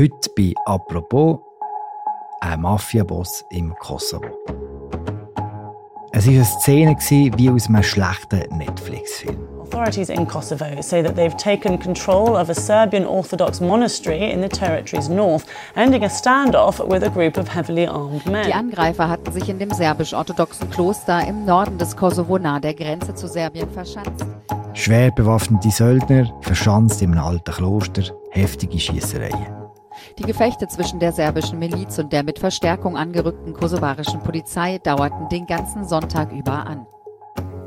Heute bei «Apropos» ein Mafiaboss im Kosovo. Es war eine Szene wie aus einem schlechten Netflix-Film. Authorities in Kosovo say that they've taken control of a Serbian Orthodox monastery in the territory's north, ending a standoff with a group of heavily armed men. Die Angreifer hatten sich in dem serbisch-orthodoxen Kloster im Norden des Kosovo nahe der Grenze zu Serbien verschanzt. Schwer bewaffnete Söldner, verschanzt in einem alten Kloster, heftige Schießereien. Die Gefechte zwischen der serbischen Miliz und der mit Verstärkung angerückten kosovarischen Polizei dauerten den ganzen Sonntag über an.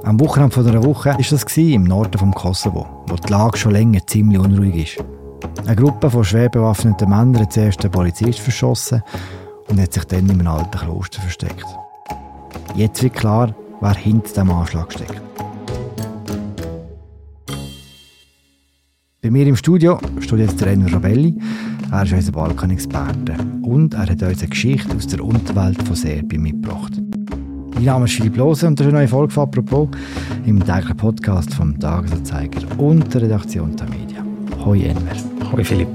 Am Wochenende von Woche war das im Norden vom Kosovo, wo die Lage schon länger ziemlich unruhig ist. Eine Gruppe von schwer bewaffneten Männern hat zuerst den Polizist verschossen und hat sich dann in einem alten Kloster versteckt. Jetzt wird klar, wer hinter dem Anschlag steckt. Bei mir im Studio steht jetzt der Enno Rabelli. Er ist unser Balkan-Experte und er hat uns eine Geschichte aus der Unterwelt von Serbien mitgebracht. Mein Name ist Philipp Lose und das ist eine neue Folge von «Apropos» im täglichen Podcast vom Tagesanzeiger und der Redaktion der Media. Hoi Enver. Hoi Philipp.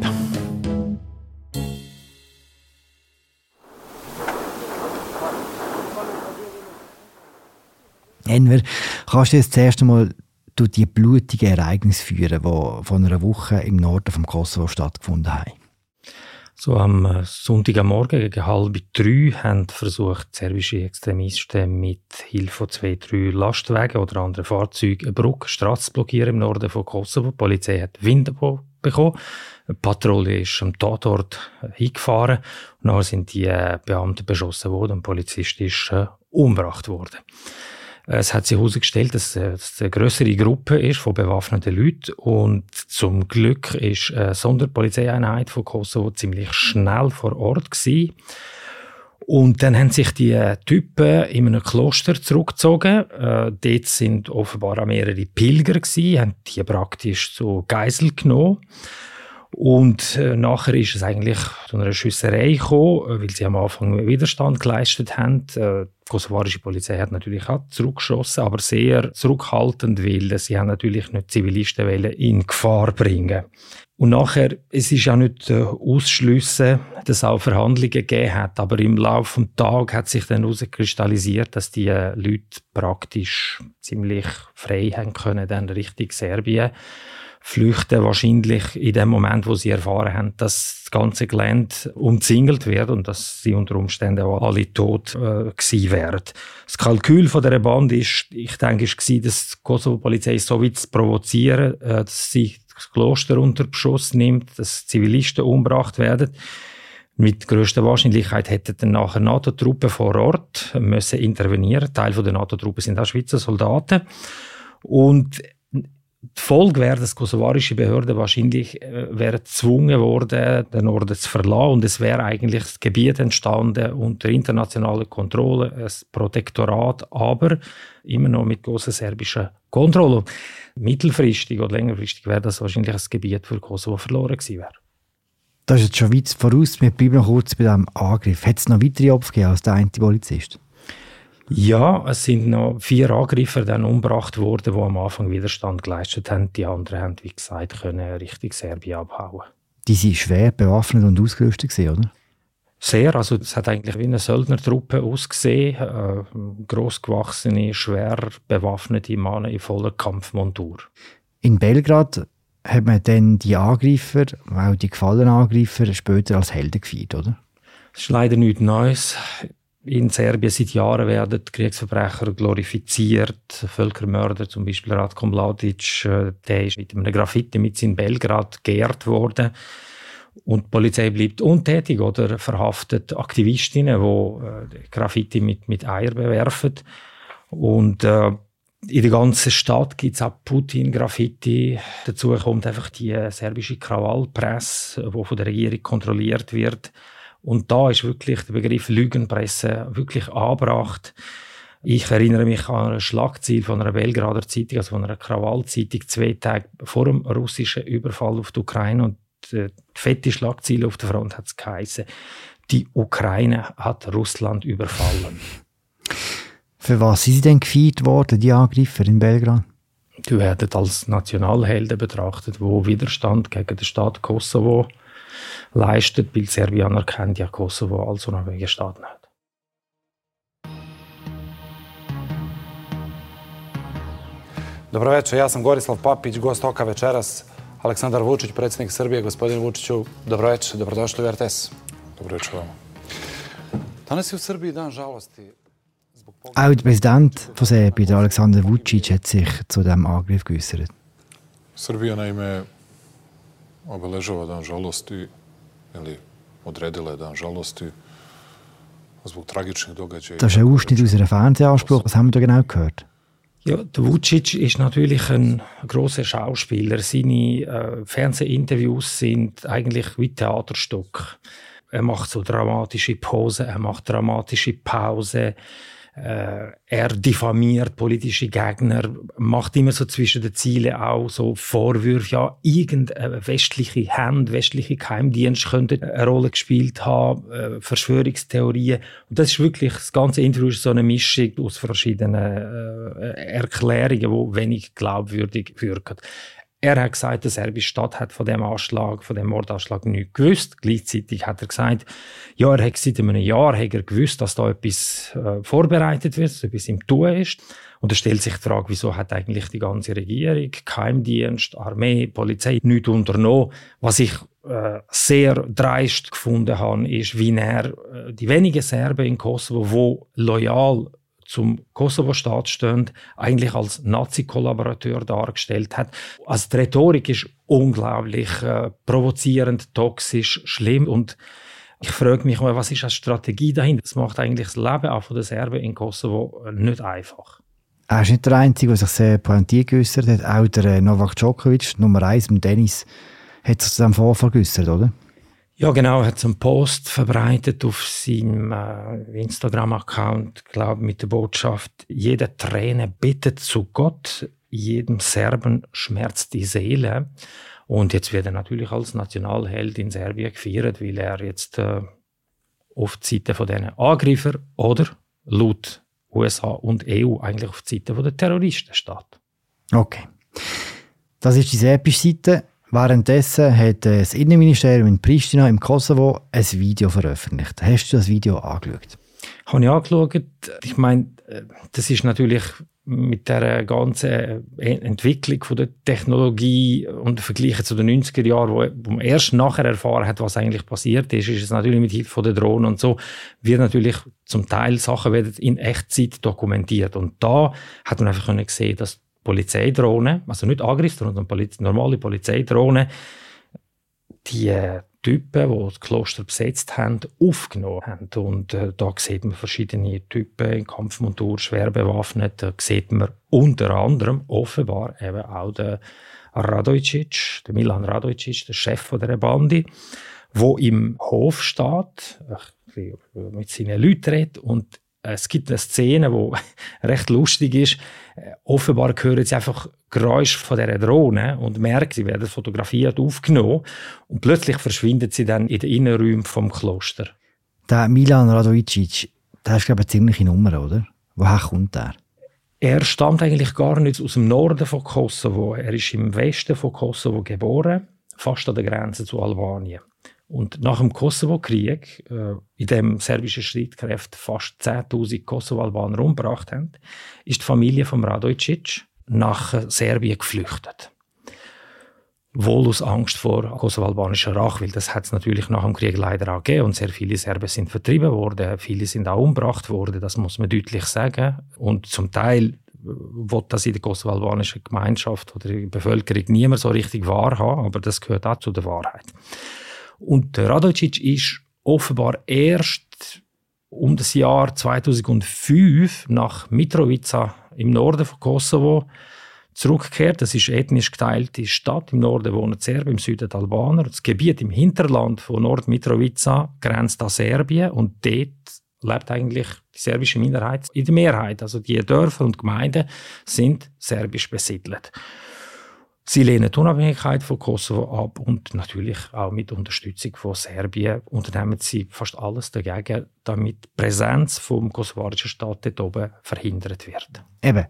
Enver, kannst du jetzt zuerst einmal durch die blutigen Ereignisse führen, die von einer Woche im Norden vom Kosovo stattgefunden haben? So am äh, Sonntagmorgen gegen halb drei haben versucht serbische Extremisten mit Hilfe von zwei, drei Lastwagen oder anderen Fahrzeugen eine Brücke, Straße zu blockieren im Norden von Kosovo. Die Polizei hat Wind bekommen. Eine Patrouille ist am Tatort äh, hingefahren und dann sind die äh, Beamten beschossen worden und der Polizist ist umgebracht worden. Es hat sich herausgestellt, dass es eine größere Gruppe ist von bewaffneten Leuten und zum Glück ist eine Sonderpolizeieinheit von Kosovo ziemlich schnell vor Ort gewesen. Und dann haben sich die Typen in einem Kloster zurückgezogen. Äh, dort sind offenbar auch mehrere Pilger gewesen, haben die praktisch zu Geisel genommen. Und äh, nachher ist es eigentlich zu einer Schüsserei gekommen, äh, weil sie am Anfang Widerstand geleistet haben. Äh, kosovarische Polizei hat natürlich auch zurückgeschossen, aber sehr zurückhaltend, weil sie haben natürlich nicht Zivilisten in Gefahr bringen. Und nachher, es ist ja nicht äh, dass es auch Verhandlungen gegeben hat, aber im Laufe des Tages hat sich dann herauskristallisiert, dass die äh, Leute praktisch ziemlich frei haben können, dann Richtung Serbien flüchten wahrscheinlich in dem Moment, wo sie erfahren haben, dass das ganze Gelände umzingelt wird und dass sie unter Umständen auch alle tot äh, gewesen wären. Das Kalkül von der Band ist, ich denke, ist gewesen, dass die Kosovo-Polizei so weit zu provozieren, äh, dass sie das Kloster unter Beschuss nimmt, dass Zivilisten umgebracht werden. Mit größter Wahrscheinlichkeit hätten dann nachher NATO-Truppen vor Ort müssen intervenieren. Teil der NATO-Truppen sind auch Schweizer Soldaten. Und die Folge wäre, dass kosovarische Behörden wahrscheinlich äh, wären gezwungen worden, den Norden zu verlassen und es wäre eigentlich das Gebiet entstanden unter internationaler Kontrolle, ein Protektorat, aber immer noch mit großer serbischer Kontrolle. Mittelfristig oder längerfristig wäre das wahrscheinlich ein Gebiet für Kosovo verloren gewesen wäre. Das ist jetzt schon weit voraus. Wir bleiben noch kurz bei diesem Angriff. Hat es noch weitere Opfer gegeben als der eine Polizist? Ja, es sind noch vier Angreifer dann umgebracht worden, die am Anfang Widerstand geleistet haben. Die anderen haben, wie gesagt, können Richtung Serbien abhauen. Die sind schwer bewaffnet und ausgerüstet oder? Sehr, also es hat eigentlich wie eine Söldnertruppe ausgesehen. Äh, grossgewachsene, schwer bewaffnete Männer in voller Kampfmontur. In Belgrad hat man dann die Angreifer, auch die gefallenen Angreifer, später als Helden gefeiert, oder? Das ist leider nichts Neues in Serbien seit Jahren werden Kriegsverbrecher glorifiziert. Völkermörder, zum Beispiel Ratko Mladic, äh, der ist mit einem Graffiti mit in Belgrad geehrt worden. Und die Polizei bleibt untätig oder verhaftet Aktivistinnen, die äh, Graffiti mit, mit Eier bewerfen. Und äh, in der ganzen Stadt gibt es auch Putin-Graffiti. Dazu kommt einfach die serbische Krawallpresse, die von der Regierung kontrolliert wird. Und da ist wirklich der Begriff Lügenpresse wirklich angebracht. Ich erinnere mich an ein Schlagziel von einer Belgrader Zeitung, also von einer Krawallzeitung, zwei Tage vor dem russischen Überfall auf die Ukraine. Und die fette Schlagziel auf der Front hat es geheißen, die Ukraine hat Russland überfallen. Für was sind sie denn gefeiert worden, die Angreifer in Belgrad? Die werden als Nationalhelden betrachtet, wo Widerstand gegen den Staat Kosovo leistet, weil Serbien anerkennt ja Kosovo als unabhängiger Staat nicht. Dobro večer, ja sam Gorislav Papić, gost Oka večeras. Aleksandar Vučić, predsjednik Srbije. Gospodin Vučiću, dobro večer, dobrodošli u RTS. Dobro večer vama. Danas je u Srbiji dan žalosti. Auch der Präsident von Serbien, Alexander Vucic, hat sich zu diesem Angriff geäußert. Srbija naime obeležava dan žalosti ili odredila je dan žalosti zbog tragičnih događaja. Das ist ein Ausschnitt aus einem Fernsehanspruch. Was haben wir da genau gehört? Ja, der Vucic ist natürlich ein großer Schauspieler. Seine äh, Fernsehinterviews sind eigentlich wie Theaterstück. Er macht so dramatische Posen, er macht dramatische Pausen. Äh, er diffamiert politische Gegner, macht immer so zwischen den Zielen auch so Vorwürfe, ja, irgendeine westliche Hand, westliche Geheimdienst könnte eine Rolle gespielt haben, äh, Verschwörungstheorien. Und das ist wirklich, das ganze Interview ist so eine Mischung aus verschiedenen äh, Erklärungen, die wenig glaubwürdig wirken. Er hat gesagt, die serbische Stadt hat von dem Anschlag, von dem Mordanschlag nichts gewusst. Gleichzeitig hat er gesagt, ja, er hat seit einem Jahr hat er gewusst, dass da etwas äh, vorbereitet wird, dass etwas im Tun ist. Und da stellt sich die Frage, wieso hat eigentlich die ganze Regierung, Geheimdienst, Armee, Polizei nichts unternommen? Was ich äh, sehr dreist gefunden habe, ist, wie er äh, die wenigen Serben in Kosovo, die loyal zum Kosovo-Staat stehen, eigentlich als Nazi-Kollaborateur dargestellt hat. Also die Rhetorik ist unglaublich äh, provozierend, toxisch, schlimm und ich frage mich mal, was ist die Strategie dahinter? Das macht eigentlich das Leben auch von den Serben in Kosovo nicht einfach. Er ist nicht der Einzige, der sich sehr pointiert geäußert hat. Auch der äh, Novak Djokovic, Nummer 1 im Tennis, hat sich zu diesem Vorfall geäußert, oder? Ja, genau. Er hat einen Post verbreitet auf seinem äh, Instagram-Account, glaube mit der Botschaft: Jede Träne bittet zu Gott, jedem Serben schmerzt die Seele. Und jetzt wird er natürlich als Nationalheld in Serbien gefeiert, weil er jetzt äh, auf die Seite von Angreifer oder laut USA und EU eigentlich auf die Seite der Terroristen steht. Okay. Das ist die serbische Seite. Währenddessen hat das Innenministerium in Pristina im Kosovo ein Video veröffentlicht. Hast du das Video angeschaut? Habe ich angeschaut. Ich meine, das ist natürlich mit der ganzen Entwicklung von der Technologie und Vergleichen zu den 90er Jahren, wo, man erst nachher erfahren hat, was eigentlich passiert ist, ist es natürlich mit Hilfe der Drohnen und so, wird natürlich zum Teil Sachen werden in Echtzeit dokumentiert. Und da hat man einfach sehen, dass Polizeidrohnen, also nicht Angriffsdrohnen, sondern Poliz normale Polizeidrohnen, die äh, Typen, die das Kloster besetzt haben, aufgenommen haben. Und äh, da sieht man verschiedene Typen in Kampfmontur, schwer bewaffnet. Da sieht man unter anderem offenbar eben auch den Radojcic, den Milan Radojcic, der Chef von der Bande, wo im Hof steht, mit seinen Leuten redet und es gibt eine Szene, die recht lustig ist. Offenbar hören sie einfach Geräusche von dieser Drohne und merken, sie werden fotografiert, aufgenommen und plötzlich verschwinden sie dann in den Innenräumen vom Kloster. Der Milan Radojicic, der ist glaube ich eine ziemliche Nummer, oder? Woher kommt er? Er stammt eigentlich gar nicht aus dem Norden von Kosovo. Er ist im Westen von Kosovo geboren, fast an der Grenze zu Albanien. Und nach dem Kosovo-Krieg, äh, in dem serbische Streitkräfte fast 10.000 Kosovo-Albaner umgebracht haben, ist die Familie von Radojcic nach Serbien geflüchtet. Wohl aus Angst vor kosovo-albanischer Rache, weil das hat es natürlich nach dem Krieg leider auch gegeben und sehr viele Serben sind vertrieben worden, viele sind auch umgebracht worden, das muss man deutlich sagen. Und zum Teil will das in der kosovo-albanischen Gemeinschaft oder in der Bevölkerung niemand so richtig wahrhaben, aber das gehört auch zu der Wahrheit. Und Radojcic ist offenbar erst um das Jahr 2005 nach Mitrovica im Norden von Kosovo zurückgekehrt. Das ist eine ethnisch geteilte Stadt. Im Norden wohnen Serben, im Süden Albaner. Das Gebiet im Hinterland von Nord-Mitrovica grenzt an Serbien und dort lebt eigentlich die serbische Minderheit in der Mehrheit. Also die Dörfer und Gemeinden sind serbisch besiedelt. Sie lehnen die Unabhängigkeit von Kosovo ab und natürlich auch mit Unterstützung von Serbien unternehmen sie fast alles dagegen, damit die Präsenz vom kosovarischen Staat dort oben verhindert wird. Eben.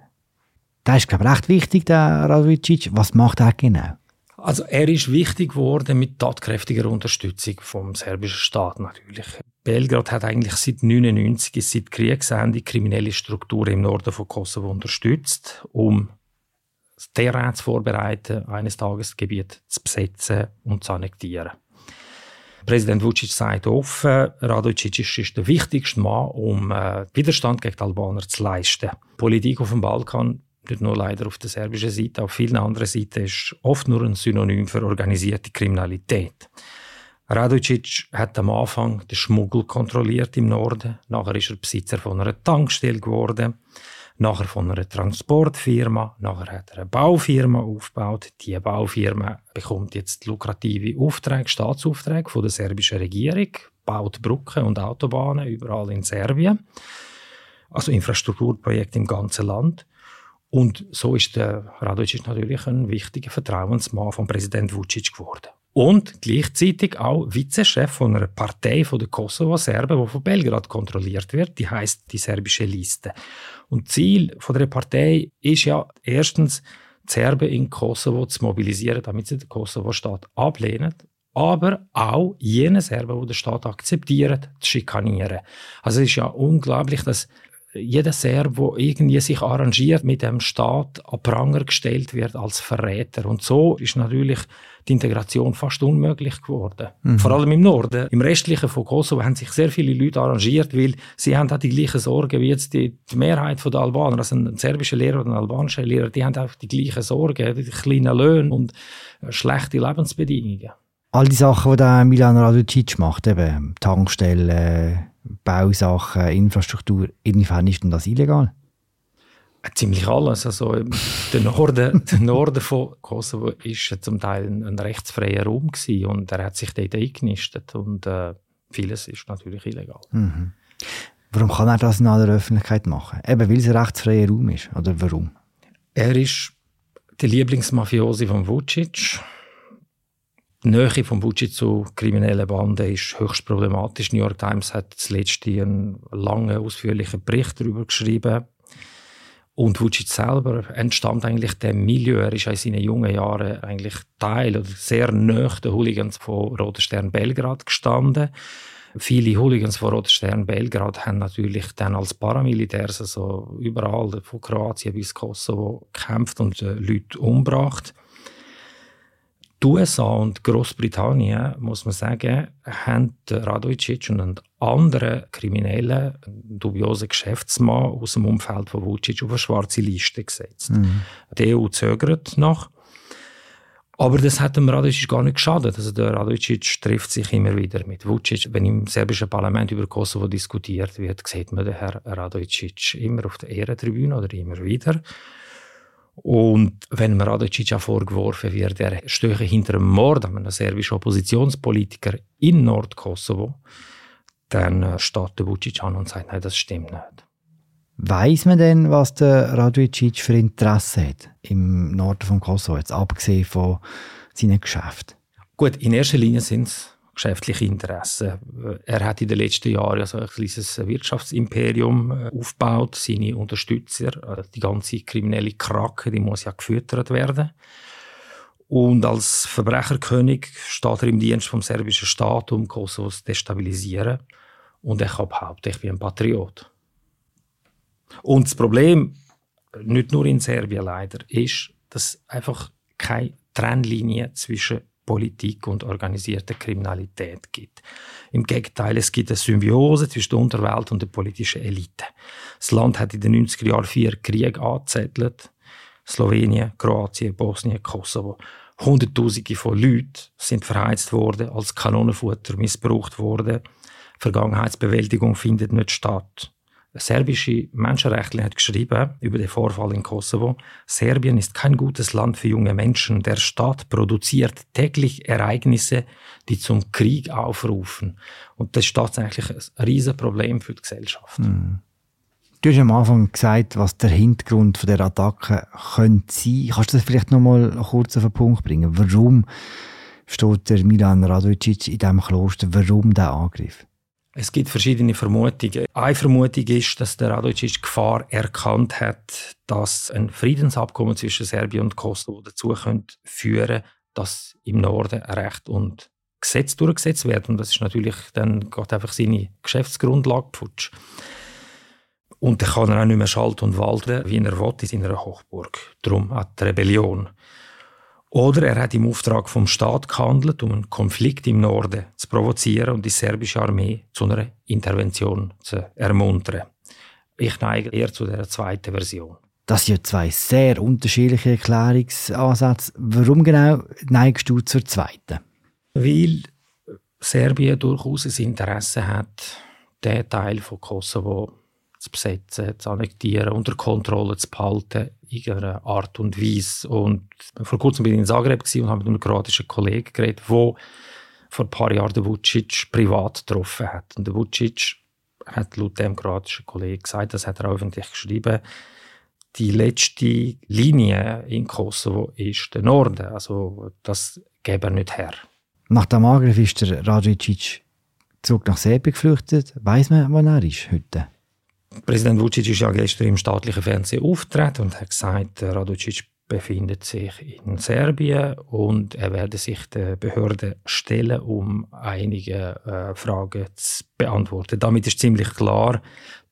Das ist, glaube ich, recht wichtig, der Radojicic. Was macht er genau? Also er ist wichtig geworden mit tatkräftiger Unterstützung vom serbischen Staat natürlich. Belgrad hat eigentlich seit 1999, seit Kriegsende, kriminelle Strukturen im Norden von Kosovo unterstützt, um das Terrain zu vorbereiten, eines Tages das Gebiet zu besetzen und zu annektieren. Präsident Vucic sagt offen, Radojcic ist der wichtigste Mann, um äh, Widerstand gegen die Albaner zu leisten. Die Politik auf dem Balkan nicht nur leider auf der serbischen Seite, auf vielen anderen Seiten ist oft nur ein Synonym für organisierte Kriminalität. Radojcic hat am Anfang den Schmuggel kontrolliert im Norden, nachher ist er Besitzer von einer Tankstelle geworden, nachher von einer Transportfirma, nachher hat er eine Baufirma aufgebaut. Die Baufirma bekommt jetzt lukrative Aufträge, Staatsaufträge von der serbischen Regierung, baut Brücken und Autobahnen überall in Serbien, also Infrastrukturprojekte im ganzen Land. Und so ist der Radojcic natürlich ein wichtiger Vertrauensmann von Präsident Vucic geworden. Und gleichzeitig auch Vizechef von einer Partei von der Kosovo-Serben, die von Belgrad kontrolliert wird. Die heißt die serbische Liste. Und Ziel von der Partei ist ja erstens, die Serben in Kosovo zu mobilisieren, damit sie den Kosovo-Staat ablehnen aber auch jene Serben, die den Staat akzeptieren, zu schikanieren. Also es ist ja unglaublich, dass jeder Serb, der irgendwie sich arrangiert mit dem Staat, an Pranger gestellt wird als Verräter. Und so ist natürlich die Integration fast unmöglich geworden. Mhm. Vor allem im Norden. Im restlichen von Kosovo haben sich sehr viele Leute arrangiert, weil sie haben auch die gleichen Sorgen wie jetzt die, die Mehrheit der Albaner. Also ein serbischer Lehrer oder ein albanischer Lehrer, die haben auch die gleichen Sorgen, die kleinen Löhne und schlechte Lebensbedingungen. All die Sachen, die der Milan Raducic macht, eben Tankstellen, Bausachen, Infrastruktur, inwiefern ist denn das illegal? Äh, ziemlich alles. Also, ähm, der, Norden, der Norden von Kosovo war zum Teil ein, ein rechtsfreier Raum gewesen und er hat sich dort eingenistet und äh, vieles ist natürlich illegal. Mhm. Warum kann er das in aller Öffentlichkeit machen? Eben, weil es ein rechtsfreier Raum ist, oder warum? Er ist der Lieblingsmafiosi von Vucic. Die Nähe von Vucic zu kriminellen Banden ist höchst problematisch. New York Times hat zuletzt einen langen, ausführlichen Bericht darüber geschrieben. Und Vucic selber entstammt eigentlich dem Milieu. Er ist in seinen jungen Jahren eigentlich Teil oder sehr nahe der Hooligans von Roter Stern Belgrad gestanden. Viele Hooligans von Roter Stern Belgrad haben natürlich dann als Paramilitärs, also überall von Kroatien bis Kosovo, gekämpft und äh, Leute umgebracht. Die USA und Großbritannien, muss man sagen, haben Radojcic und einen anderen kriminellen, dubiosen Geschäftsmann aus dem Umfeld von Vucic auf eine schwarze Liste gesetzt. Mhm. Die EU zögert noch. Aber das hat dem Radojcic gar nicht geschadet. Also der Radojcic trifft sich immer wieder mit Vucic. Wenn im serbischen Parlament über Kosovo diskutiert wird, sieht man den Herrn Radojcic immer auf der Ehrentribüne oder immer wieder. Und wenn mir Radojcic vorgeworfen wird, er stehe hinter einem Mord an einem serbischen Oppositionspolitiker in Nordkosovo, dann äh, steht der Vucic an und sagt, nein, das stimmt nicht. Weiß man denn, was der Radojcic für Interesse hat im Norden von Kosovo, jetzt abgesehen von seinen Geschäften? Gut, in erster Linie sind es geschäftliche Interessen. Er hat in den letzten Jahren also ein kleines Wirtschaftsimperium äh, aufgebaut. Seine Unterstützer, äh, die ganze kriminelle Krake, die muss ja gefüttert werden. Und als Verbrecherkönig steht er im Dienst vom serbischen Staat, um Kosovo zu destabilisieren. Und er kann behaupten, ich bin ein Patriot. Und das Problem, nicht nur in Serbien leider, ist, dass einfach keine Trennlinie zwischen Politik und organisierte Kriminalität gibt. Im Gegenteil, es gibt eine Symbiose zwischen der Unterwelt und der politischen Elite. Das Land hat in den 90er Jahren vier Kriege angezettelt. Slowenien, Kroatien, Bosnien, Kosovo. Hunderttausende von Leuten sind verheizt worden, als Kanonenfutter missbraucht worden. Vergangenheitsbewältigung findet nicht statt serbische Menschenrechtler hat geschrieben über den Vorfall in Kosovo, Serbien ist kein gutes Land für junge Menschen. Der Staat produziert täglich Ereignisse, die zum Krieg aufrufen. Und das ist tatsächlich ein Riesenproblem für die Gesellschaft. Mhm. Du hast am Anfang gesagt, was der Hintergrund der Attacke könnte sein. Kannst du das vielleicht noch mal kurz auf den Punkt bringen? Warum steht der Milan Radojcic in diesem Kloster? Warum der Angriff? Es gibt verschiedene Vermutungen. Eine Vermutung ist, dass der Radojcic Gefahr erkannt hat, dass ein Friedensabkommen zwischen Serbien und Kosovo dazu könnte führen dass im Norden Recht und Gesetz durchgesetzt werden. Und das ist natürlich dann geht einfach seine Geschäftsgrundlage futsch. Und dann kann er auch nicht mehr schalten und walten, wie er will, in seiner Hochburg. Darum hat die Rebellion. Oder er hat im Auftrag vom Staat gehandelt, um einen Konflikt im Norden zu provozieren und die serbische Armee zu einer Intervention zu ermuntern. Ich neige eher zu der zweiten Version. Das sind ja zwei sehr unterschiedliche Erklärungsansätze. Warum genau neigst du zur zweiten? Weil Serbien durchaus ein Interesse hat, den Teil von Kosovo zu besetzen, zu annektieren, unter Kontrolle zu behalten, irgendeiner Art und Weise. Und vor kurzem bin ich in Zagreb und habe mit einem kroatischen Kollegen geredet, der vor ein paar Jahren den Vucic privat getroffen hat. Und der Vucic hat laut dem kroatischen Kollegen gesagt, das hat er öffentlich geschrieben, die letzte Linie in Kosovo ist der Norden. Also das gäbe er nicht her. Nach dem Angriff ist der Radicic zurück nach Serbien geflüchtet. Weiß man, wo er ist heute? Präsident Vucic ist ja gestern im staatlichen Fernsehen aufgetreten und hat gesagt, Radocic befindet sich in Serbien und er werde sich der Behörde stellen, um einige äh, Fragen zu beantworten. Damit ist ziemlich klar,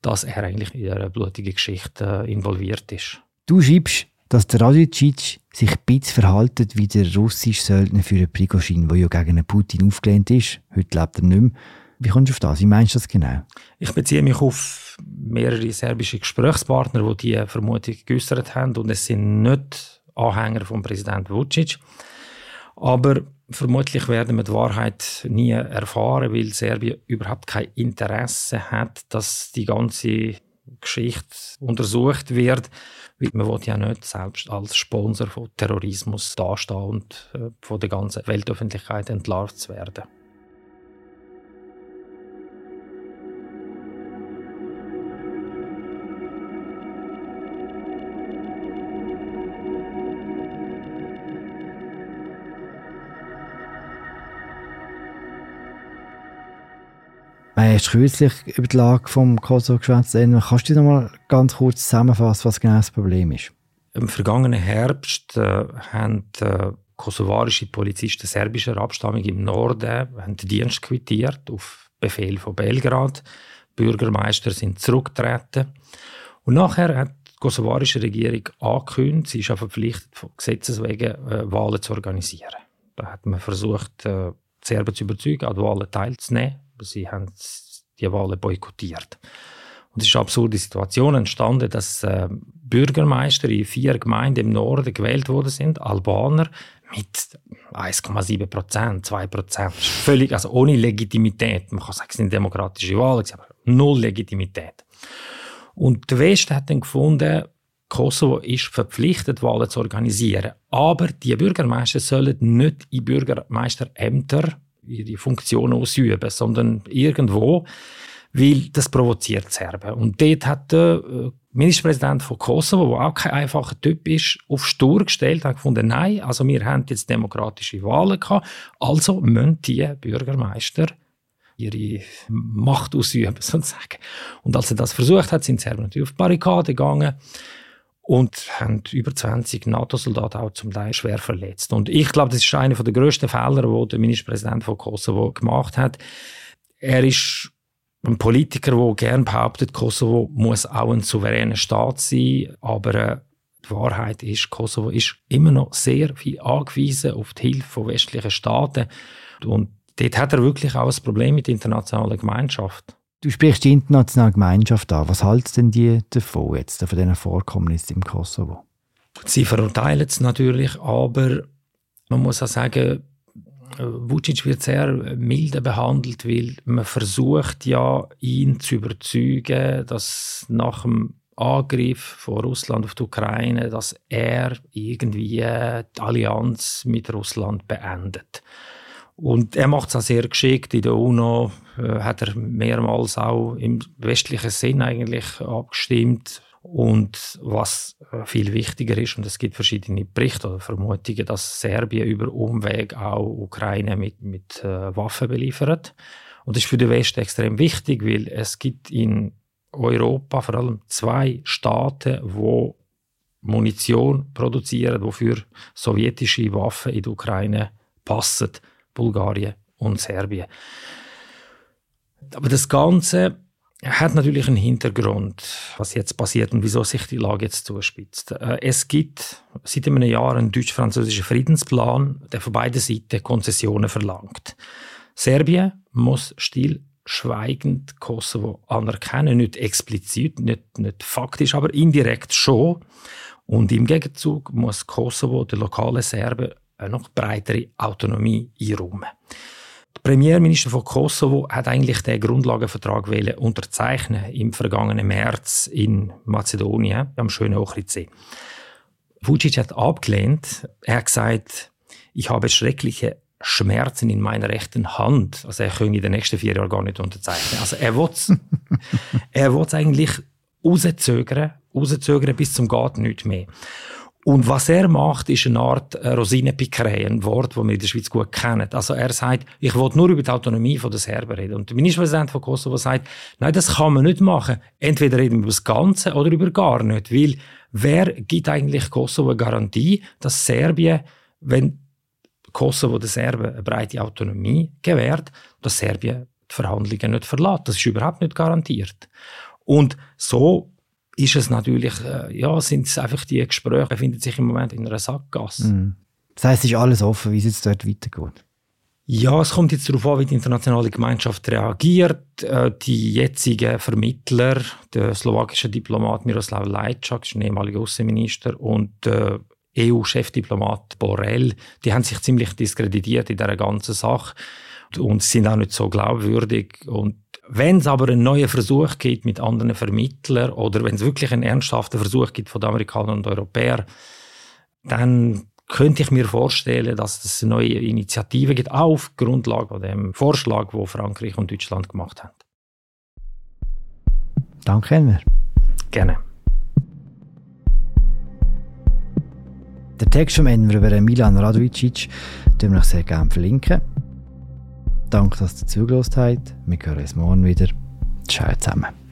dass er eigentlich in einer blutigen Geschichte äh, involviert ist. Du schreibst, dass der Radicic sich ein bisschen verhaltet wie der russische Söldner für Prigozhin, der ja gegen Putin aufgelehnt ist. Heute lebt er nicht mehr. Wie kommst du auf das? Wie meinst du das genau? Ich beziehe mich auf mehrere serbische Gesprächspartner, die diese Vermutung geäußert haben. Und es sind nicht Anhänger von Präsident Vucic. Aber vermutlich werden wir die Wahrheit nie erfahren, weil Serbien überhaupt kein Interesse hat, dass die ganze Geschichte untersucht wird. Weil man will ja nicht selbst als Sponsor von Terrorismus dastehen und äh, von der ganzen Weltöffentlichkeit entlarvt zu werden. Haben kürzlich über die Lage vom Kosovo geschwätzt. Kannst du noch mal ganz kurz zusammenfassen, was genau das Problem ist? Im vergangenen Herbst äh, haben äh, kosovarische Polizisten serbischer Abstammung im Norden haben den Dienst quittiert auf Befehl von Belgrad. Bürgermeister sind zurückgetreten. Und nachher hat die kosovarische Regierung angekündigt, sie ist auch verpflichtet, von Gesetzes wegen äh, Wahlen zu organisieren. Da hat man versucht, äh, die Serben zu überzeugen, an Wahlen teilzunehmen sie haben die Wahlen boykottiert. Und es ist eine absurde Situation entstanden, dass äh, Bürgermeister in vier Gemeinden im Norden gewählt worden sind, Albaner, mit 1,7 Prozent, 2 Prozent. Völlig, also ohne Legitimität. Man kann sagen, es sind demokratische Wahlen, aber null Legitimität. Und der Westen hat dann gefunden, Kosovo ist verpflichtet, Wahlen zu organisieren. Aber die Bürgermeister sollen nicht in Bürgermeisterämter ihre Funktion ausüben, sondern irgendwo, weil das provoziert Serben. Und dort hat der äh, Ministerpräsident von Kosovo, der auch kein einfacher Typ ist, auf Stur gestellt und gefunden, nein, also wir haben jetzt demokratische Wahlen gehabt, also müssen die Bürgermeister ihre Macht ausüben, sozusagen. Und als er das versucht hat, sind Serben natürlich auf die Barrikade gegangen und haben über 20 NATO-Soldaten auch zum Teil schwer verletzt. Und ich glaube, das ist einer der grössten Fehler, die der Ministerpräsident von Kosovo gemacht hat. Er ist ein Politiker, der gerne behauptet, Kosovo muss auch ein souveräner Staat sein, aber äh, die Wahrheit ist, Kosovo ist immer noch sehr viel angewiesen auf die Hilfe von westlichen Staaten. Und dort hat er wirklich auch ein Problem mit der internationalen Gemeinschaft. Du sprichst die internationale Gemeinschaft an. Was halten denn die davon jetzt, von diesen Vorkommnissen im Kosovo? Sie verurteilen es natürlich, aber man muss auch sagen, Vucic wird sehr milde behandelt, weil man versucht ja, ihn zu überzeugen, dass nach dem Angriff von Russland auf die Ukraine, dass er irgendwie die Allianz mit Russland beendet. Und er macht es auch sehr geschickt. In der UNO äh, hat er mehrmals auch im westlichen Sinn eigentlich abgestimmt. Und was äh, viel wichtiger ist, und es gibt verschiedene Berichte oder Vermutungen, dass Serbien über Umweg auch Ukraine mit, mit äh, Waffen beliefert. Und das ist für den Westen extrem wichtig, weil es gibt in Europa vor allem zwei Staaten, wo Munition produzieren, wofür sowjetische Waffen in die Ukraine passen, Bulgarien und Serbien. Aber das Ganze hat natürlich einen Hintergrund, was jetzt passiert und wieso sich die Lage jetzt zuspitzt. Äh, es gibt seit einem Jahr einen deutsch-französischen Friedensplan, der von beiden Seiten Konzessionen verlangt. Serbien muss stillschweigend Kosovo anerkennen, nicht explizit, nicht, nicht faktisch, aber indirekt schon. Und im Gegenzug muss Kosovo der lokalen Serben eine noch breitere Autonomie einräumen. Der Premierminister von Kosovo hat eigentlich den Grundlagenvertrag unterzeichnen im vergangenen März in Mazedonien am schönen Ochridsee. Vucic hat abgelehnt. Er hat gesagt, ich habe schreckliche Schmerzen in meiner rechten Hand. Also er könnte in den nächsten vier Jahren gar nicht unterzeichnen. Also er will er will eigentlich rauszögern, rauszögern bis zum Geht nicht mehr. Und was er macht, ist eine Art äh, Rosinenpickerei, ein Wort, das wir in der Schweiz gut kennen. Also er sagt, ich will nur über die Autonomie der Serben reden. Und der Ministerpräsident von Kosovo sagt, nein, das kann man nicht machen. Entweder reden wir über das Ganze oder über gar nicht. Weil wer gibt eigentlich Kosovo eine Garantie, dass Serbien, wenn Kosovo den Serben eine breite Autonomie gewährt, dass Serbien die Verhandlungen nicht verlässt. Das ist überhaupt nicht garantiert. Und so ist es natürlich, äh, ja, sind es einfach die Gespräche, befinden sich im Moment in einer Sackgasse. Mhm. Das heißt, es ist alles offen, wie es jetzt dort weitergeht. Ja, es kommt jetzt darauf an, wie die internationale Gemeinschaft reagiert. Äh, die jetzigen Vermittler, der slowakische Diplomat Miroslav Lajčák, ein ehemaliger Außenminister, und der EU-Chefdiplomat Borrell, die haben sich ziemlich diskreditiert in dieser ganzen Sache und sind auch nicht so glaubwürdig. Und wenn es aber einen neuen Versuch gibt mit anderen Vermittlern oder wenn es wirklich einen ernsthaften Versuch gibt von den Amerikanern und Europäern, dann könnte ich mir vorstellen, dass es eine neue Initiative gibt, auf Grundlage von dem Vorschlag, wo Frankreich und Deutschland gemacht haben. Danke, Elmer. Gerne. Der Text vom Enver über Milan Radojicic, den wir sehr gerne verlinken. Danke, dass ihr zugelassen habt. Wir hören uns morgen wieder. Ciao zusammen.